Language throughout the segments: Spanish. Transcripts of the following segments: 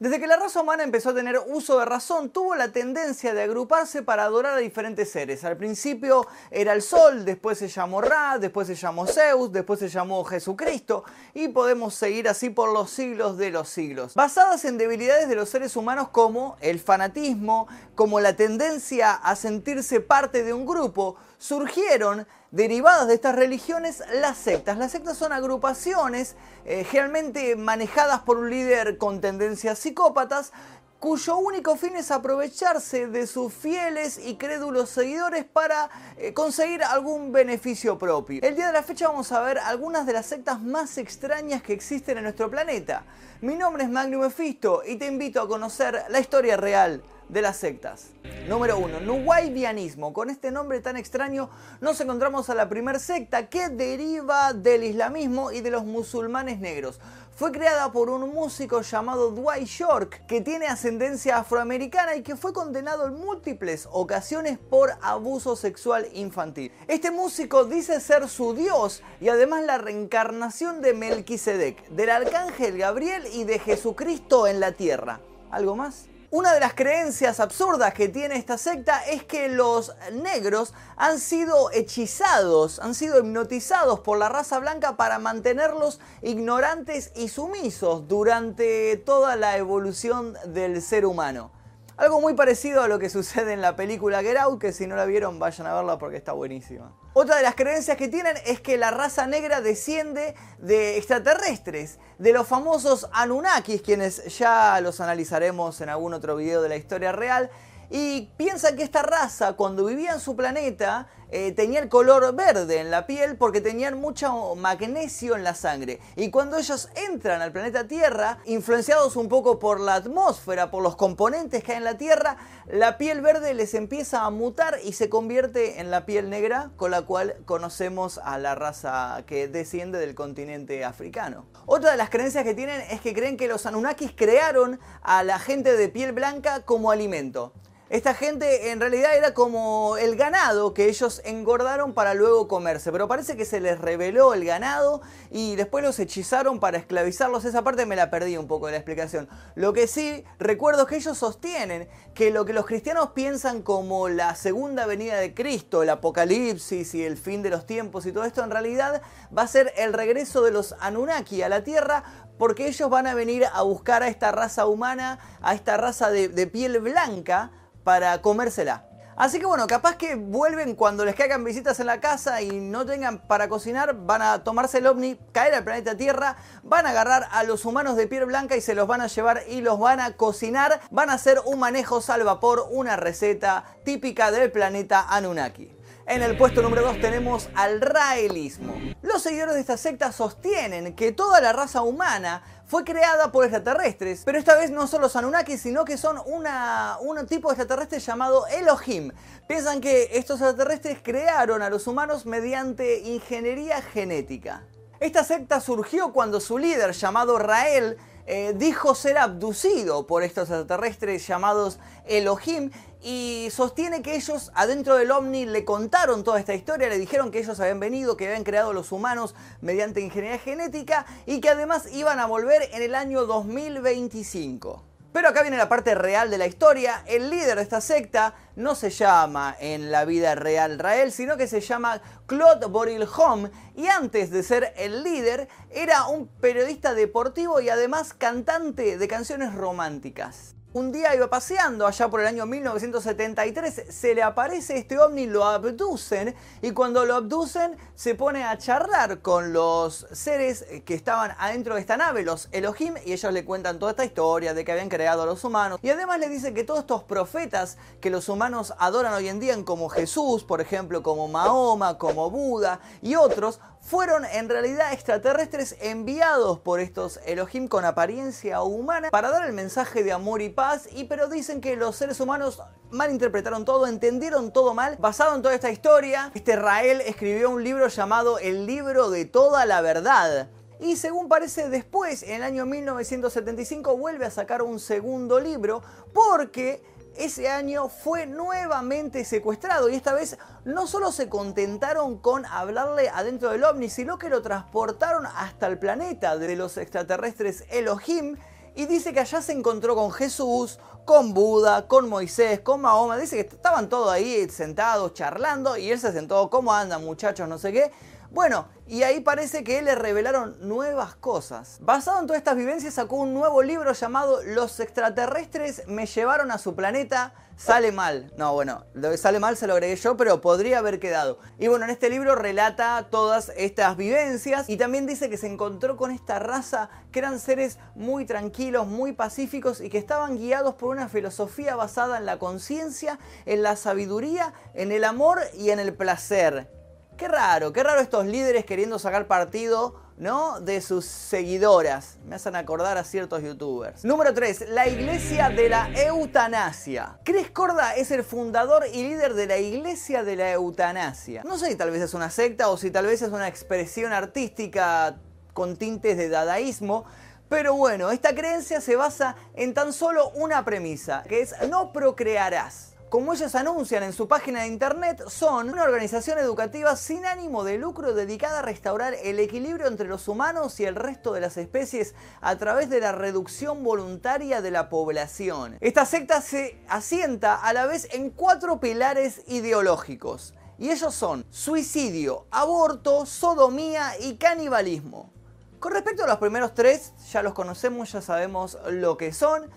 Desde que la raza humana empezó a tener uso de razón, tuvo la tendencia de agruparse para adorar a diferentes seres. Al principio era el sol, después se llamó Ra, después se llamó Zeus, después se llamó Jesucristo y podemos seguir así por los siglos de los siglos. Basadas en debilidades de los seres humanos como el fanatismo, como la tendencia a sentirse parte de un grupo, surgieron derivadas de estas religiones las sectas. Las sectas son agrupaciones eh, generalmente manejadas por un líder con tendencias psicópatas cuyo único fin es aprovecharse de sus fieles y crédulos seguidores para eh, conseguir algún beneficio propio. El día de la fecha vamos a ver algunas de las sectas más extrañas que existen en nuestro planeta. Mi nombre es Magnum Mephisto y te invito a conocer la historia real de las sectas. Número 1. Nuwaybianismo. Con este nombre tan extraño nos encontramos a la primera secta que deriva del islamismo y de los musulmanes negros. Fue creada por un músico llamado Dwight York que tiene ascendencia afroamericana y que fue condenado en múltiples ocasiones por abuso sexual infantil. Este músico dice ser su dios y además la reencarnación de Melquisedec, del arcángel Gabriel y de Jesucristo en la tierra. ¿Algo más? Una de las creencias absurdas que tiene esta secta es que los negros han sido hechizados, han sido hipnotizados por la raza blanca para mantenerlos ignorantes y sumisos durante toda la evolución del ser humano. Algo muy parecido a lo que sucede en la película Get Out, que si no la vieron vayan a verla porque está buenísima. Otra de las creencias que tienen es que la raza negra desciende de extraterrestres, de los famosos Anunnakis, quienes ya los analizaremos en algún otro video de la historia real, y piensan que esta raza cuando vivía en su planeta eh, tenía el color verde en la piel porque tenían mucho magnesio en la sangre. Y cuando ellos entran al planeta Tierra, influenciados un poco por la atmósfera, por los componentes que hay en la Tierra, la piel verde les empieza a mutar y se convierte en la piel negra con la cual conocemos a la raza que desciende del continente africano. Otra de las creencias que tienen es que creen que los Anunnakis crearon a la gente de piel blanca como alimento. Esta gente en realidad era como el ganado que ellos engordaron para luego comerse, pero parece que se les reveló el ganado y después los hechizaron para esclavizarlos. Esa parte me la perdí un poco de la explicación. Lo que sí recuerdo es que ellos sostienen que lo que los cristianos piensan como la segunda venida de Cristo, el apocalipsis y el fin de los tiempos y todo esto en realidad va a ser el regreso de los Anunnaki a la tierra porque ellos van a venir a buscar a esta raza humana, a esta raza de, de piel blanca, para comérsela. Así que bueno, capaz que vuelven cuando les caigan visitas en la casa y no tengan para cocinar, van a tomarse el ovni, caer al planeta Tierra, van a agarrar a los humanos de piel blanca y se los van a llevar y los van a cocinar, van a hacer un manejo al vapor, una receta típica del planeta Anunnaki. En el puesto número 2 tenemos al raelismo. Los seguidores de esta secta sostienen que toda la raza humana fue creada por extraterrestres, pero esta vez no son los Anunnaki, sino que son un tipo de extraterrestre llamado Elohim. Piensan que estos extraterrestres crearon a los humanos mediante ingeniería genética. Esta secta surgió cuando su líder, llamado Rael, eh, dijo ser abducido por estos extraterrestres llamados Elohim y sostiene que ellos adentro del ovni le contaron toda esta historia, le dijeron que ellos habían venido, que habían creado los humanos mediante ingeniería genética y que además iban a volver en el año 2025. Pero acá viene la parte real de la historia. El líder de esta secta no se llama en la vida real Rael, sino que se llama Claude Borilhom y antes de ser el líder era un periodista deportivo y además cantante de canciones románticas. Un día iba paseando allá por el año 1973, se le aparece este ovni, lo abducen y cuando lo abducen se pone a charlar con los seres que estaban adentro de esta nave, los Elohim, y ellos le cuentan toda esta historia de que habían creado a los humanos. Y además le dicen que todos estos profetas que los humanos adoran hoy en día, como Jesús, por ejemplo, como Mahoma, como Buda y otros, fueron en realidad extraterrestres enviados por estos Elohim con apariencia humana para dar el mensaje de amor y paz, y pero dicen que los seres humanos malinterpretaron todo, entendieron todo mal. Basado en toda esta historia, este Rael escribió un libro llamado El libro de toda la verdad. Y según parece después, en el año 1975, vuelve a sacar un segundo libro porque ese año fue nuevamente secuestrado y esta vez no solo se contentaron con hablarle adentro del ovni, sino que lo transportaron hasta el planeta de los extraterrestres Elohim y dice que allá se encontró con Jesús, con Buda, con Moisés, con Mahoma. Dice que estaban todos ahí sentados charlando y él se sentó, ¿cómo andan muchachos? No sé qué. Bueno, y ahí parece que le revelaron nuevas cosas. Basado en todas estas vivencias sacó un nuevo libro llamado Los extraterrestres me llevaron a su planeta, sale mal. No, bueno, lo que sale mal se lo agregué yo, pero podría haber quedado. Y bueno, en este libro relata todas estas vivencias y también dice que se encontró con esta raza que eran seres muy tranquilos, muy pacíficos y que estaban guiados por una filosofía basada en la conciencia, en la sabiduría, en el amor y en el placer. Qué raro, qué raro estos líderes queriendo sacar partido ¿no? de sus seguidoras. Me hacen acordar a ciertos youtubers. Número 3. La Iglesia de la Eutanasia. Chris Corda es el fundador y líder de la Iglesia de la Eutanasia. No sé si tal vez es una secta o si tal vez es una expresión artística con tintes de dadaísmo. Pero bueno, esta creencia se basa en tan solo una premisa, que es no procrearás como ellos anuncian en su página de internet, son una organización educativa sin ánimo de lucro dedicada a restaurar el equilibrio entre los humanos y el resto de las especies a través de la reducción voluntaria de la población. Esta secta se asienta a la vez en cuatro pilares ideológicos. Y ellos son suicidio, aborto, sodomía y canibalismo. Con respecto a los primeros tres, ya los conocemos, ya sabemos lo que son.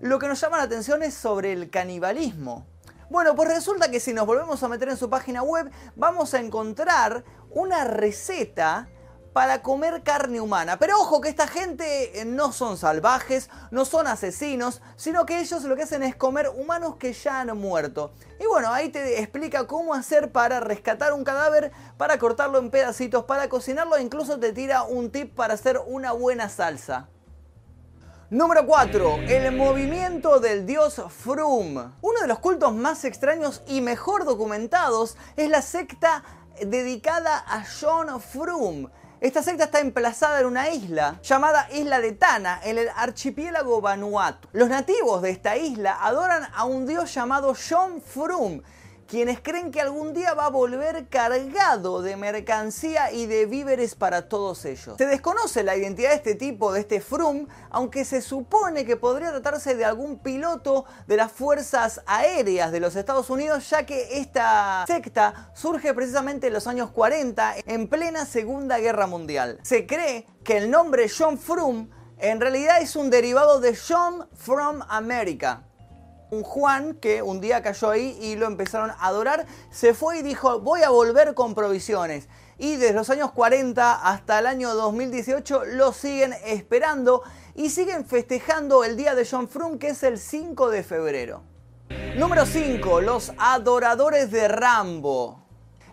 Lo que nos llama la atención es sobre el canibalismo. Bueno, pues resulta que si nos volvemos a meter en su página web, vamos a encontrar una receta para comer carne humana. Pero ojo que esta gente eh, no son salvajes, no son asesinos, sino que ellos lo que hacen es comer humanos que ya han muerto. Y bueno, ahí te explica cómo hacer para rescatar un cadáver, para cortarlo en pedacitos, para cocinarlo e incluso te tira un tip para hacer una buena salsa. Número 4. El movimiento del dios Frum. Uno de los cultos más extraños y mejor documentados es la secta dedicada a John Frum. Esta secta está emplazada en una isla llamada Isla de Tana, en el archipiélago Vanuatu. Los nativos de esta isla adoran a un dios llamado John Frum, quienes creen que algún día va a volver cargado de mercancía y de víveres para todos ellos. Se desconoce la identidad de este tipo, de este Frum, aunque se supone que podría tratarse de algún piloto de las fuerzas aéreas de los Estados Unidos, ya que esta secta surge precisamente en los años 40, en plena Segunda Guerra Mundial. Se cree que el nombre John Frum en realidad es un derivado de John from America, un Juan que un día cayó ahí y lo empezaron a adorar, se fue y dijo, voy a volver con provisiones. Y desde los años 40 hasta el año 2018 lo siguen esperando y siguen festejando el día de John Frum, que es el 5 de febrero. Número 5. Los adoradores de Rambo.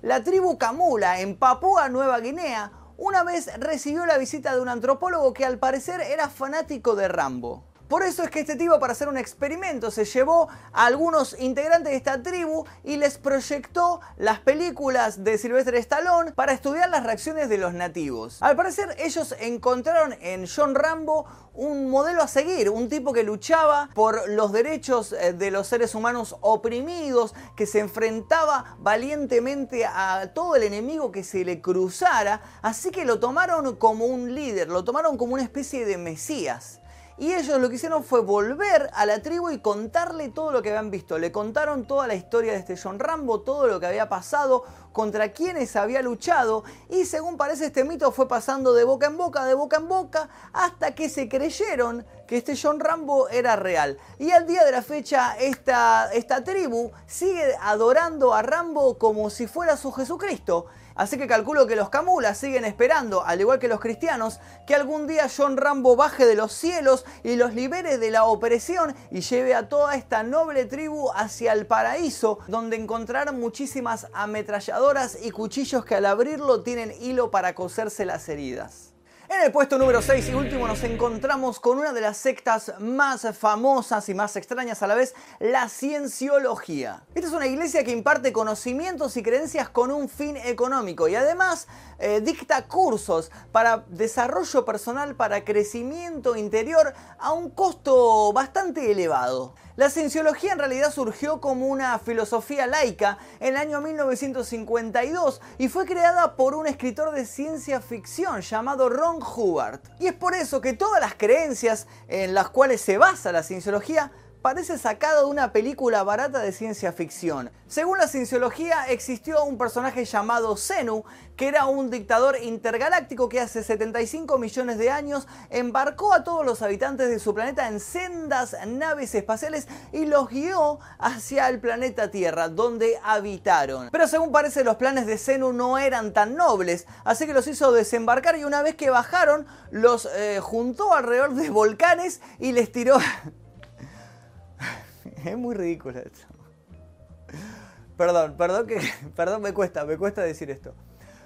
La tribu Camula en Papúa Nueva Guinea una vez recibió la visita de un antropólogo que al parecer era fanático de Rambo. Por eso es que este tipo para hacer un experimento se llevó a algunos integrantes de esta tribu y les proyectó las películas de Sylvester Stallone para estudiar las reacciones de los nativos. Al parecer ellos encontraron en John Rambo un modelo a seguir, un tipo que luchaba por los derechos eh, de los seres humanos oprimidos, que se enfrentaba valientemente a todo el enemigo que se le cruzara, así que lo tomaron como un líder, lo tomaron como una especie de mesías. Y ellos lo que hicieron fue volver a la tribu y contarle todo lo que habían visto. Le contaron toda la historia de este John Rambo, todo lo que había pasado, contra quienes había luchado. Y según parece este mito fue pasando de boca en boca, de boca en boca, hasta que se creyeron este John Rambo era real. Y al día de la fecha esta, esta tribu sigue adorando a Rambo como si fuera su Jesucristo. Así que calculo que los Camulas siguen esperando, al igual que los cristianos, que algún día John Rambo baje de los cielos y los libere de la opresión y lleve a toda esta noble tribu hacia el paraíso, donde encontrarán muchísimas ametralladoras y cuchillos que al abrirlo tienen hilo para coserse las heridas. En el puesto número 6 y último nos encontramos con una de las sectas más famosas y más extrañas a la vez, la cienciología. Esta es una iglesia que imparte conocimientos y creencias con un fin económico y además eh, dicta cursos para desarrollo personal, para crecimiento interior a un costo bastante elevado. La cienciología en realidad surgió como una filosofía laica en el año 1952 y fue creada por un escritor de ciencia ficción llamado Ron Hubbard. Y es por eso que todas las creencias en las cuales se basa la cienciología parece sacado de una película barata de ciencia ficción. Según la cienciología, existió un personaje llamado Zenu, que era un dictador intergaláctico que hace 75 millones de años embarcó a todos los habitantes de su planeta en sendas naves espaciales y los guió hacia el planeta Tierra, donde habitaron. Pero según parece, los planes de Zenu no eran tan nobles, así que los hizo desembarcar y una vez que bajaron, los eh, juntó alrededor de volcanes y les tiró... es muy ridículo esto. Perdón, perdón que. Perdón, me cuesta, me cuesta decir esto.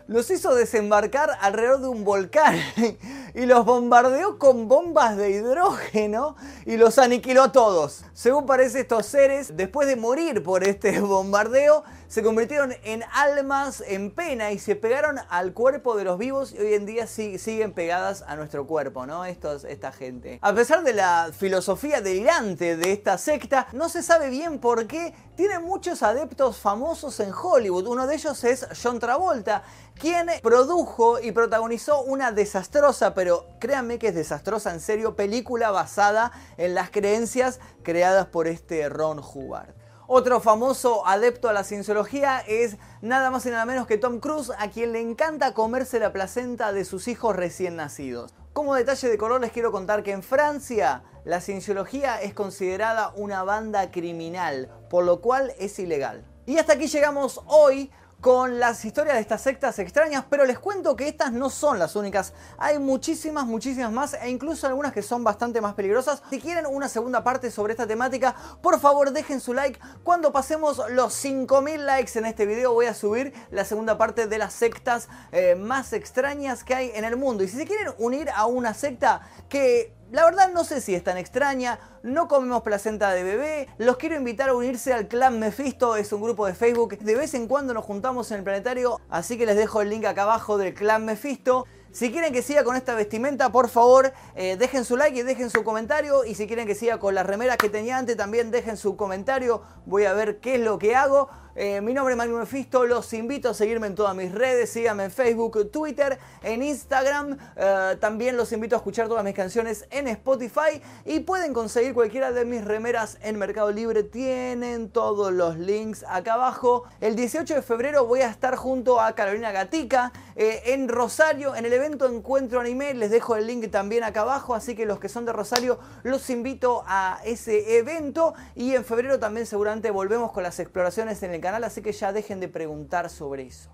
Los hizo desembarcar alrededor de un volcán y los bombardeó con bombas de hidrógeno y los aniquiló a todos. Según parece, estos seres, después de morir por este bombardeo, se convirtieron en almas en pena y se pegaron al cuerpo de los vivos y hoy en día siguen pegadas a nuestro cuerpo, ¿no? Estos, esta gente. A pesar de la filosofía delirante de esta secta, no se sabe bien por qué tiene muchos adeptos famosos en Hollywood. Uno de ellos es John Travolta, quien produjo y protagonizó una desastrosa, pero créanme que es desastrosa en serio, película basada en las creencias creadas por este Ron Hubbard. Otro famoso adepto a la cienciología es nada más y nada menos que Tom Cruise, a quien le encanta comerse la placenta de sus hijos recién nacidos. Como detalle de color les quiero contar que en Francia la cienciología es considerada una banda criminal, por lo cual es ilegal. Y hasta aquí llegamos hoy con las historias de estas sectas extrañas, pero les cuento que estas no son las únicas. Hay muchísimas, muchísimas más e incluso algunas que son bastante más peligrosas. Si quieren una segunda parte sobre esta temática, por favor dejen su like. Cuando pasemos los 5000 likes en este video voy a subir la segunda parte de las sectas eh, más extrañas que hay en el mundo. Y si se quieren unir a una secta que la verdad no sé si es tan extraña, no comemos placenta de bebé, los quiero invitar a unirse al Clan Mephisto, es un grupo de Facebook, de vez en cuando nos juntamos en el planetario, así que les dejo el link acá abajo del Clan Mephisto. Si quieren que siga con esta vestimenta, por favor, eh, dejen su like y dejen su comentario. Y si quieren que siga con las remeras que tenía antes, también dejen su comentario. Voy a ver qué es lo que hago. Eh, mi nombre es Magnum Mefisto, los invito a seguirme en todas mis redes, síganme en Facebook, Twitter, en Instagram, eh, también los invito a escuchar todas mis canciones en Spotify y pueden conseguir cualquiera de mis remeras en Mercado Libre, tienen todos los links acá abajo. El 18 de febrero voy a estar junto a Carolina Gatica eh, en Rosario, en el evento Encuentro Anime, les dejo el link también acá abajo, así que los que son de Rosario los invito a ese evento y en febrero también seguramente volvemos con las exploraciones en el canal, así que ya dejen de preguntar sobre eso.